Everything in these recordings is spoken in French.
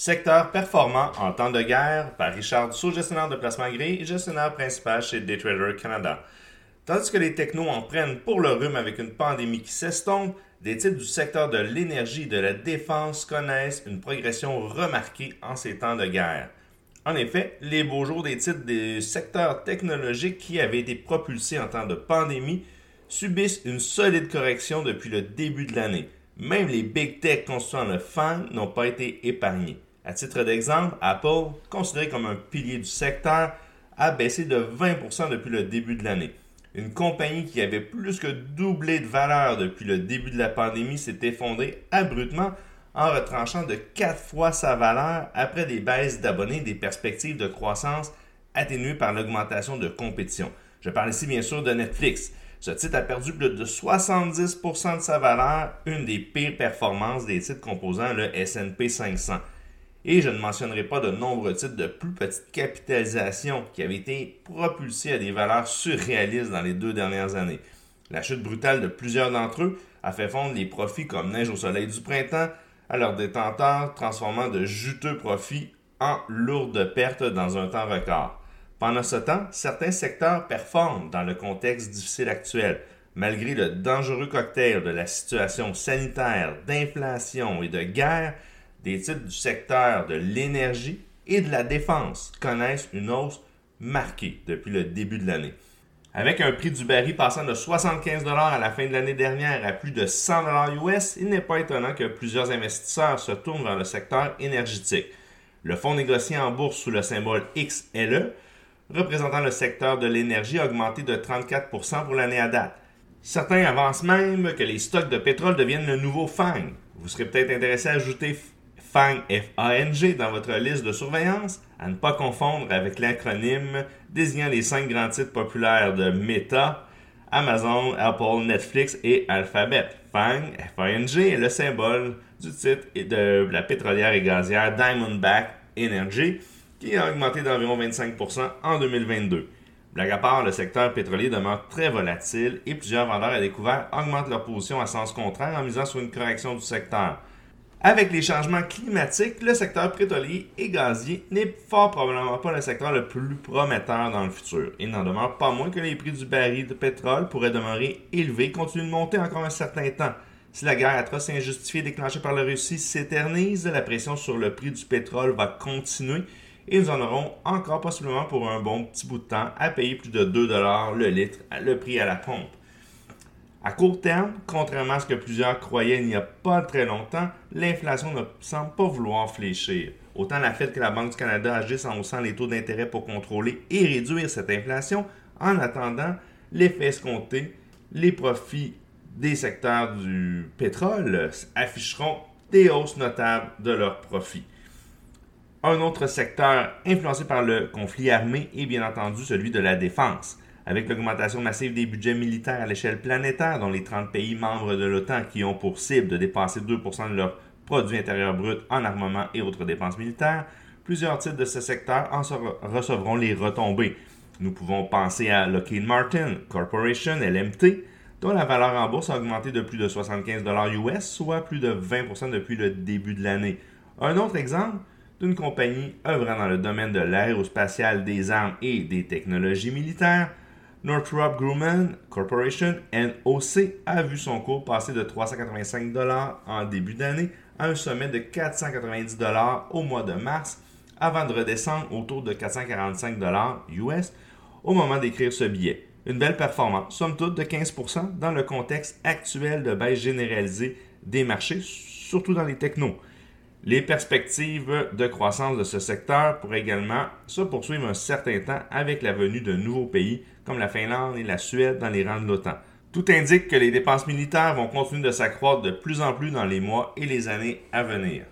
Secteur performant en temps de guerre par Richard Dussault, gestionnaire de placement gris et gestionnaire principal chez Daytrader Canada. Tandis que les technos en prennent pour le rhume avec une pandémie qui s'estompe, des titres du secteur de l'énergie et de la défense connaissent une progression remarquée en ces temps de guerre. En effet, les beaux jours des titres des secteurs technologiques qui avaient été propulsés en temps de pandémie subissent une solide correction depuis le début de l'année. Même les big tech constituant le FANG n'ont pas été épargnés. À titre d'exemple, Apple, considéré comme un pilier du secteur, a baissé de 20% depuis le début de l'année. Une compagnie qui avait plus que doublé de valeur depuis le début de la pandémie s'est effondrée abruptement en retranchant de 4 fois sa valeur après des baisses d'abonnés et des perspectives de croissance atténuées par l'augmentation de compétition. Je parle ici bien sûr de Netflix. Ce titre a perdu plus de 70% de sa valeur, une des pires performances des titres composant le SP 500. Et je ne mentionnerai pas de nombreux titres de plus petite capitalisation qui avaient été propulsés à des valeurs surréalistes dans les deux dernières années. La chute brutale de plusieurs d'entre eux a fait fondre les profits comme neige au soleil du printemps à leurs détenteurs, transformant de juteux profits en lourdes pertes dans un temps record. Pendant ce temps, certains secteurs performent dans le contexte difficile actuel, malgré le dangereux cocktail de la situation sanitaire, d'inflation et de guerre des titres du secteur de l'énergie et de la défense connaissent une hausse marquée depuis le début de l'année. Avec un prix du baril passant de 75 à la fin de l'année dernière à plus de 100 US, il n'est pas étonnant que plusieurs investisseurs se tournent vers le secteur énergétique. Le fonds négocié en bourse sous le symbole XLE, représentant le secteur de l'énergie, a augmenté de 34% pour l'année à date. Certains avancent même que les stocks de pétrole deviennent le nouveau FANG. Vous serez peut-être intéressé à ajouter FANG, F-A-N-G, dans votre liste de surveillance, à ne pas confondre avec l'acronyme désignant les cinq grands titres populaires de Meta, Amazon, Apple, Netflix et Alphabet. FANG, F-A-N-G, est le symbole du titre de la pétrolière et gazière Diamondback Energy, qui a augmenté d'environ 25% en 2022. Blague à part, le secteur pétrolier demeure très volatile et plusieurs vendeurs à découvert augmentent leur position à sens contraire en misant sur une correction du secteur. Avec les changements climatiques, le secteur pétrolier et gazier n'est fort probablement pas le secteur le plus prometteur dans le futur. Il n'en demeure pas moins que les prix du baril de pétrole pourraient demeurer élevés et continuer de monter encore un certain temps. Si la guerre atroce et injustifiée déclenchée par la Russie s'éternise, la pression sur le prix du pétrole va continuer et nous en aurons encore possiblement pour un bon petit bout de temps à payer plus de 2 le litre, le prix à la pompe. À court terme, contrairement à ce que plusieurs croyaient il n'y a pas très longtemps, l'inflation ne semble pas vouloir fléchir. Autant la Fed que la Banque du Canada agissent en haussant les taux d'intérêt pour contrôler et réduire cette inflation. En attendant, l'effet escompté, les profits des secteurs du pétrole afficheront des hausses notables de leurs profits. Un autre secteur influencé par le conflit armé est bien entendu celui de la défense. Avec l'augmentation massive des budgets militaires à l'échelle planétaire, dont les 30 pays membres de l'OTAN qui ont pour cible de dépasser 2% de leur produit intérieur brut en armement et autres dépenses militaires, plusieurs titres de ce secteur en recevront les retombées. Nous pouvons penser à Lockheed Martin Corporation, LMT, dont la valeur en bourse a augmenté de plus de 75 US, soit plus de 20% depuis le début de l'année. Un autre exemple d'une compagnie œuvrant dans le domaine de l'aérospatial, des armes et des technologies militaires, Northrop Grumman Corporation, NOC, a vu son cours passer de 385 en début d'année à un sommet de 490 au mois de mars, avant de redescendre autour de 445 US au moment d'écrire ce billet. Une belle performance, somme toute de 15% dans le contexte actuel de baisse généralisée des marchés, surtout dans les technos. Les perspectives de croissance de ce secteur pourraient également se poursuivre un certain temps avec la venue de nouveaux pays comme la Finlande et la Suède dans les rangs de l'OTAN. Tout indique que les dépenses militaires vont continuer de s'accroître de plus en plus dans les mois et les années à venir.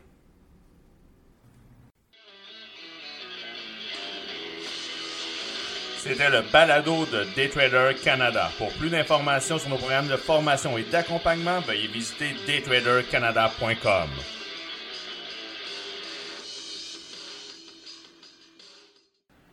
C'était le balado de Daytrader Canada. Pour plus d'informations sur nos programmes de formation et d'accompagnement, veuillez visiter daytradercanada.com.